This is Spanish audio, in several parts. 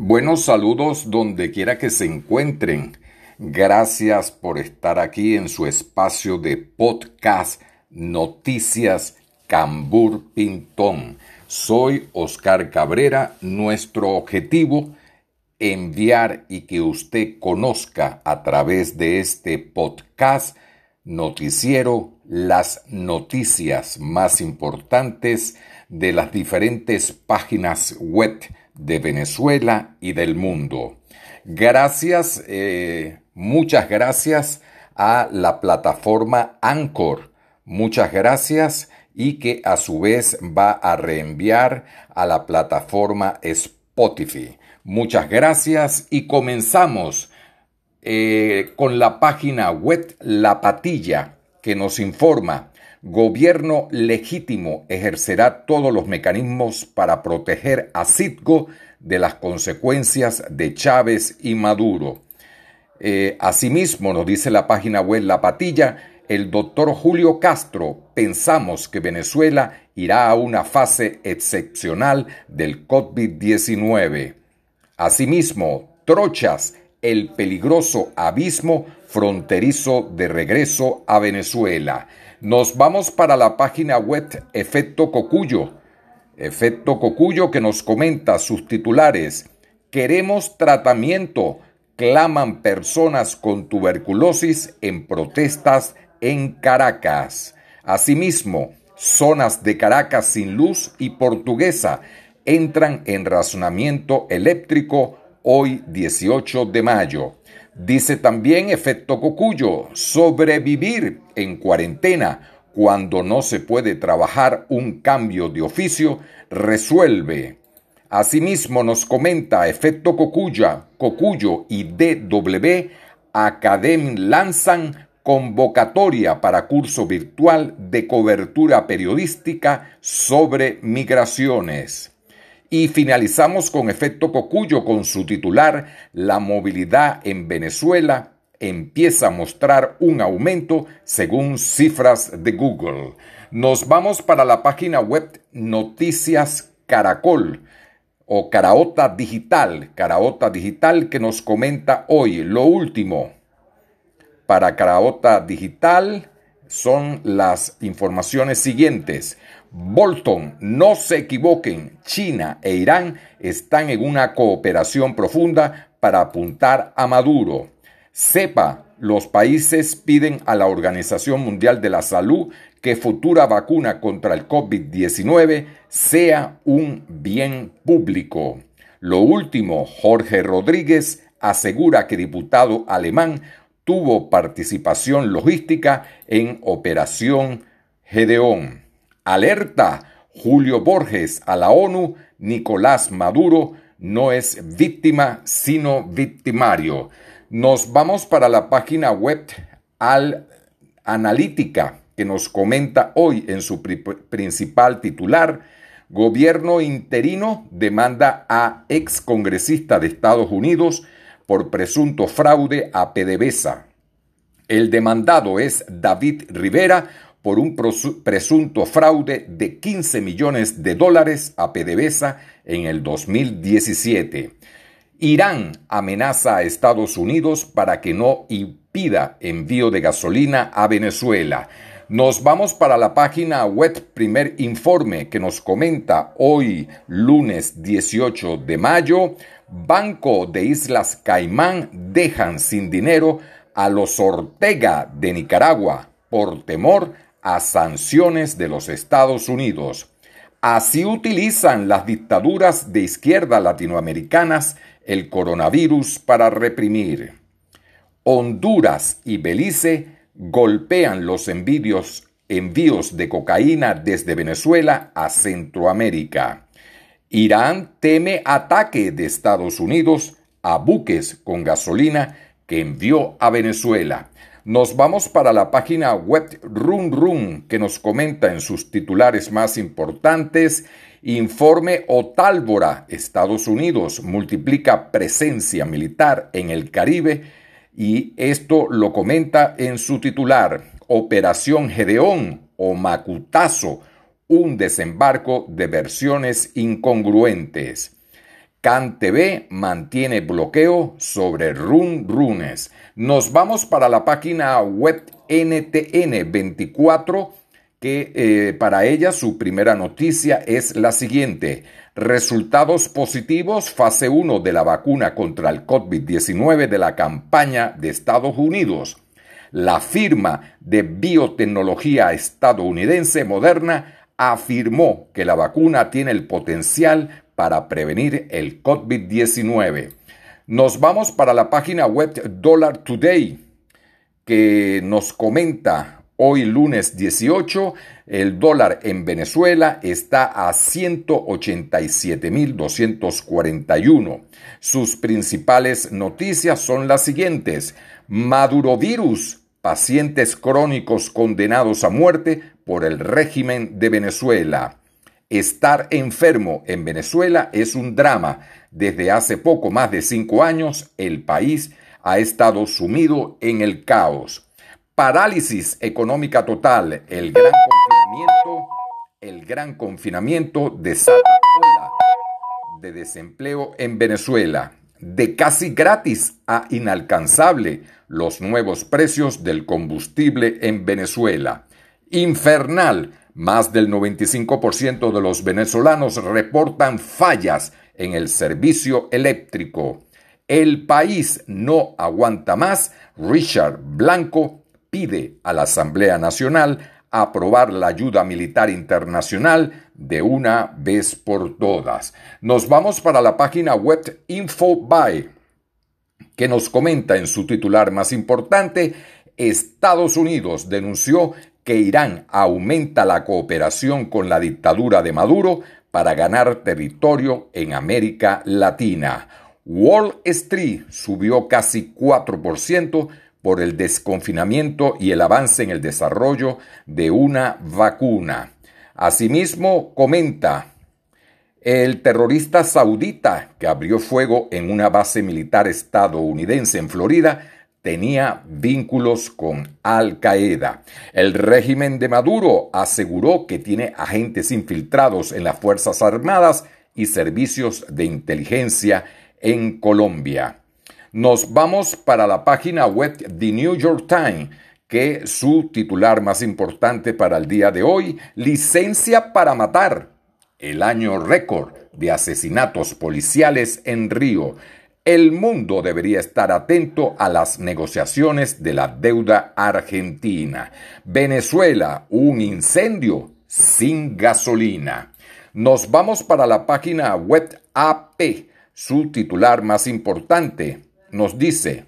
Buenos saludos donde quiera que se encuentren. Gracias por estar aquí en su espacio de podcast Noticias Cambur Pintón. Soy Oscar Cabrera. Nuestro objetivo, enviar y que usted conozca a través de este podcast noticiero las noticias más importantes de las diferentes páginas web de Venezuela y del mundo. Gracias, eh, muchas gracias a la plataforma Anchor. Muchas gracias y que a su vez va a reenviar a la plataforma Spotify. Muchas gracias y comenzamos eh, con la página web La Patilla que nos informa Gobierno legítimo ejercerá todos los mecanismos para proteger a Citgo de las consecuencias de Chávez y Maduro. Eh, asimismo, nos dice la página web La Patilla, el doctor Julio Castro, pensamos que Venezuela irá a una fase excepcional del COVID-19. Asimismo, Trochas, el peligroso abismo fronterizo de regreso a Venezuela. Nos vamos para la página web Efecto Cocuyo. Efecto Cocuyo que nos comenta sus titulares. Queremos tratamiento. Claman personas con tuberculosis en protestas en Caracas. Asimismo, zonas de Caracas sin luz y portuguesa entran en razonamiento eléctrico hoy 18 de mayo. Dice también efecto cocuyo, sobrevivir en cuarentena cuando no se puede trabajar un cambio de oficio, resuelve. Asimismo nos comenta efecto cocuya, cocuyo y DW Academy lanzan convocatoria para curso virtual de cobertura periodística sobre migraciones. Y finalizamos con efecto Cocuyo con su titular La movilidad en Venezuela empieza a mostrar un aumento según cifras de Google. Nos vamos para la página web Noticias Caracol o Caraota Digital, Caraota Digital que nos comenta hoy lo último. Para Caraota Digital son las informaciones siguientes. Bolton, no se equivoquen, China e Irán están en una cooperación profunda para apuntar a Maduro. Sepa, los países piden a la Organización Mundial de la Salud que futura vacuna contra el COVID-19 sea un bien público. Lo último, Jorge Rodríguez asegura que diputado alemán tuvo participación logística en Operación Gedeón. Alerta Julio Borges a la ONU, Nicolás Maduro no es víctima sino victimario. Nos vamos para la página web al analítica que nos comenta hoy en su principal titular, Gobierno interino demanda a ex congresista de Estados Unidos por presunto fraude a PDVSA. El demandado es David Rivera, por un presunto fraude de 15 millones de dólares a PDVSA en el 2017. Irán amenaza a Estados Unidos para que no impida envío de gasolina a Venezuela. Nos vamos para la página web Primer Informe que nos comenta hoy, lunes 18 de mayo, Banco de Islas Caimán dejan sin dinero a los Ortega de Nicaragua por temor a sanciones de los Estados Unidos. Así utilizan las dictaduras de izquierda latinoamericanas el coronavirus para reprimir. Honduras y Belice golpean los envíos, envíos de cocaína desde Venezuela a Centroamérica. Irán teme ataque de Estados Unidos a buques con gasolina que envió a Venezuela. Nos vamos para la página web Run Run que nos comenta en sus titulares más importantes Informe Otálvora, Estados Unidos, multiplica presencia militar en el Caribe y esto lo comenta en su titular Operación Gedeón o Macutazo, un desembarco de versiones incongruentes. CanTV mantiene bloqueo sobre run runes. Nos vamos para la página web NTN24 que eh, para ella su primera noticia es la siguiente. Resultados positivos fase 1 de la vacuna contra el COVID-19 de la campaña de Estados Unidos. La firma de biotecnología estadounidense Moderna afirmó que la vacuna tiene el potencial para prevenir el COVID-19. Nos vamos para la página web Dollar Today, que nos comenta hoy lunes 18, el dólar en Venezuela está a 187.241. Sus principales noticias son las siguientes. Madurovirus, pacientes crónicos condenados a muerte por el régimen de Venezuela. Estar enfermo en Venezuela es un drama. Desde hace poco más de cinco años, el país ha estado sumido en el caos. Parálisis económica total. El gran confinamiento, el gran confinamiento desata ola de desempleo en Venezuela. De casi gratis a inalcanzable los nuevos precios del combustible en Venezuela. Infernal más del 95% de los venezolanos reportan fallas en el servicio eléctrico. El país no aguanta más. Richard Blanco pide a la Asamblea Nacional aprobar la ayuda militar internacional de una vez por todas. Nos vamos para la página web InfoBuy, que nos comenta en su titular más importante, Estados Unidos denunció que Irán aumenta la cooperación con la dictadura de Maduro para ganar territorio en América Latina. Wall Street subió casi 4% por el desconfinamiento y el avance en el desarrollo de una vacuna. Asimismo, comenta el terrorista saudita que abrió fuego en una base militar estadounidense en Florida tenía vínculos con Al Qaeda. El régimen de Maduro aseguró que tiene agentes infiltrados en las Fuerzas Armadas y servicios de inteligencia en Colombia. Nos vamos para la página web The New York Times, que su titular más importante para el día de hoy, licencia para matar, el año récord de asesinatos policiales en Río. El mundo debería estar atento a las negociaciones de la deuda argentina. Venezuela, un incendio sin gasolina. Nos vamos para la página web AP. Su titular más importante nos dice,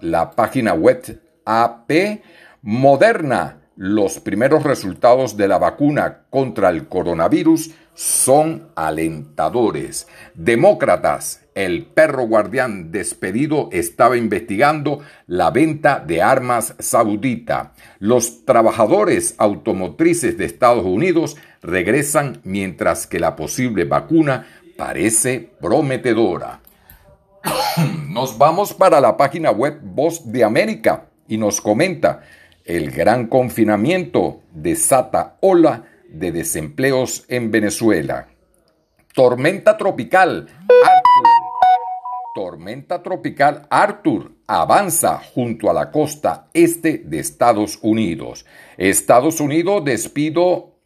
la página web AP Moderna, los primeros resultados de la vacuna contra el coronavirus son alentadores. Demócratas, el perro guardián despedido estaba investigando la venta de armas saudita. Los trabajadores automotrices de Estados Unidos regresan mientras que la posible vacuna parece prometedora. Nos vamos para la página web Voz de América y nos comenta el gran confinamiento desata ola de desempleos en Venezuela. Tormenta tropical Arthur. Tormenta tropical Arthur avanza junto a la costa este de Estados Unidos. Estados Unidos despido,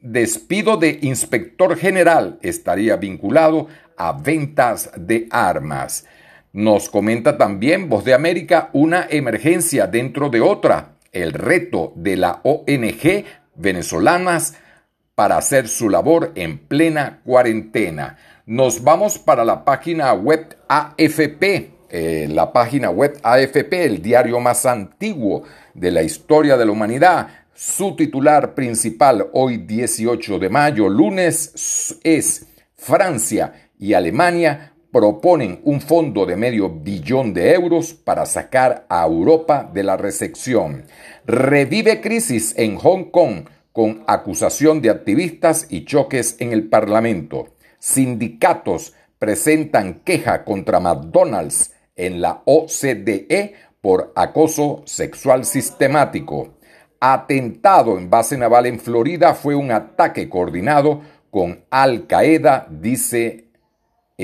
despido de inspector general estaría vinculado a ventas de armas. Nos comenta también Voz de América una emergencia dentro de otra, el reto de la ONG venezolanas para hacer su labor en plena cuarentena. Nos vamos para la página web AFP, eh, la página web AFP, el diario más antiguo de la historia de la humanidad. Su titular principal hoy 18 de mayo, lunes, es Francia y Alemania proponen un fondo de medio billón de euros para sacar a Europa de la recesión. Revive crisis en Hong Kong con acusación de activistas y choques en el Parlamento. Sindicatos presentan queja contra McDonald's en la OCDE por acoso sexual sistemático. Atentado en base naval en Florida fue un ataque coordinado con Al Qaeda, dice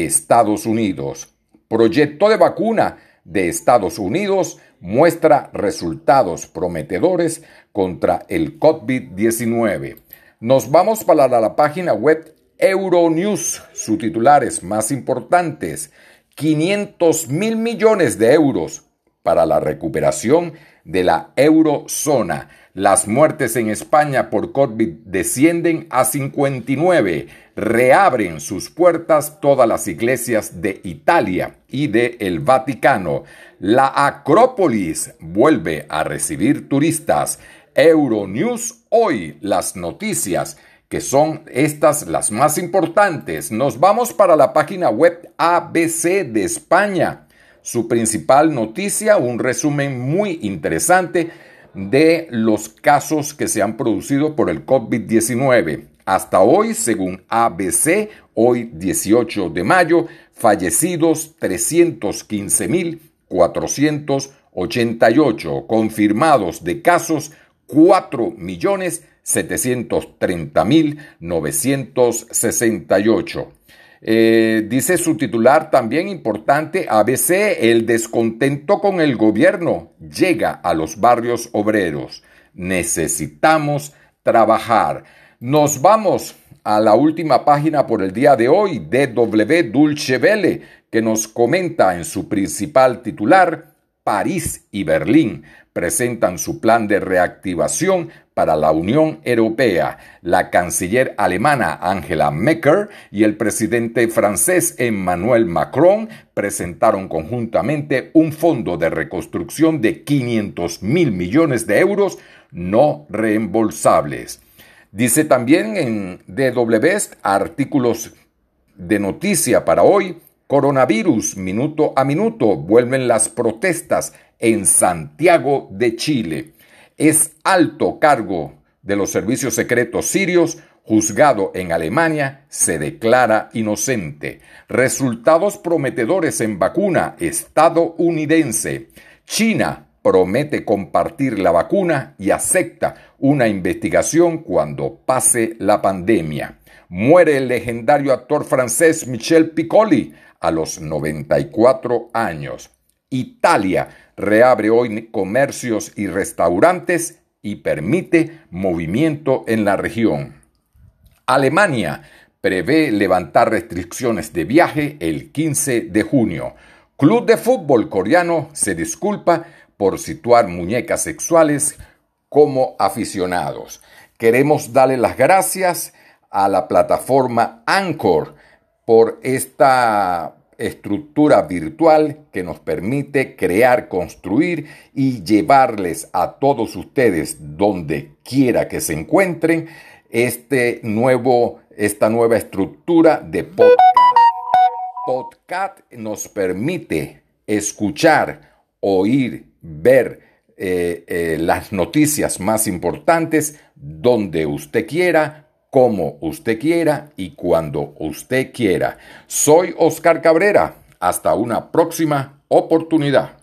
Estados Unidos. Proyecto de vacuna de Estados Unidos muestra resultados prometedores contra el COVID-19. Nos vamos para la página web Euronews, sus titulares más importantes. 500 mil millones de euros para la recuperación de la eurozona. Las muertes en España por COVID descienden a 59. Reabren sus puertas todas las iglesias de Italia y de el Vaticano. La Acrópolis vuelve a recibir turistas. Euronews hoy las noticias que son estas las más importantes. Nos vamos para la página web ABC de España. Su principal noticia, un resumen muy interesante de los casos que se han producido por el COVID-19. Hasta hoy, según ABC, hoy 18 de mayo, fallecidos 315.488, confirmados de casos 4 millones 730.968. Eh, dice su titular también importante, ABC, el descontento con el gobierno llega a los barrios obreros. Necesitamos trabajar. Nos vamos a la última página por el día de hoy, DW Dulce Vele, que nos comenta en su principal titular, París y Berlín presentan su plan de reactivación para la Unión Europea. La canciller alemana Angela Merkel y el presidente francés Emmanuel Macron presentaron conjuntamente un fondo de reconstrucción de 500 mil millones de euros no reembolsables. Dice también en DW artículos de noticia para hoy, coronavirus, minuto a minuto, vuelven las protestas en Santiago de Chile. Es alto cargo de los servicios secretos sirios, juzgado en Alemania, se declara inocente. Resultados prometedores en vacuna estadounidense. China promete compartir la vacuna y acepta una investigación cuando pase la pandemia. Muere el legendario actor francés Michel Piccoli a los 94 años. Italia reabre hoy comercios y restaurantes y permite movimiento en la región. Alemania prevé levantar restricciones de viaje el 15 de junio. Club de fútbol coreano se disculpa por situar muñecas sexuales como aficionados. Queremos darle las gracias a la plataforma Anchor por esta estructura virtual que nos permite crear, construir y llevarles a todos ustedes donde quiera que se encuentren este nuevo, esta nueva estructura de podcast. Podcast nos permite escuchar, oír, ver eh, eh, las noticias más importantes donde usted quiera, como usted quiera y cuando usted quiera. Soy Oscar Cabrera. Hasta una próxima oportunidad.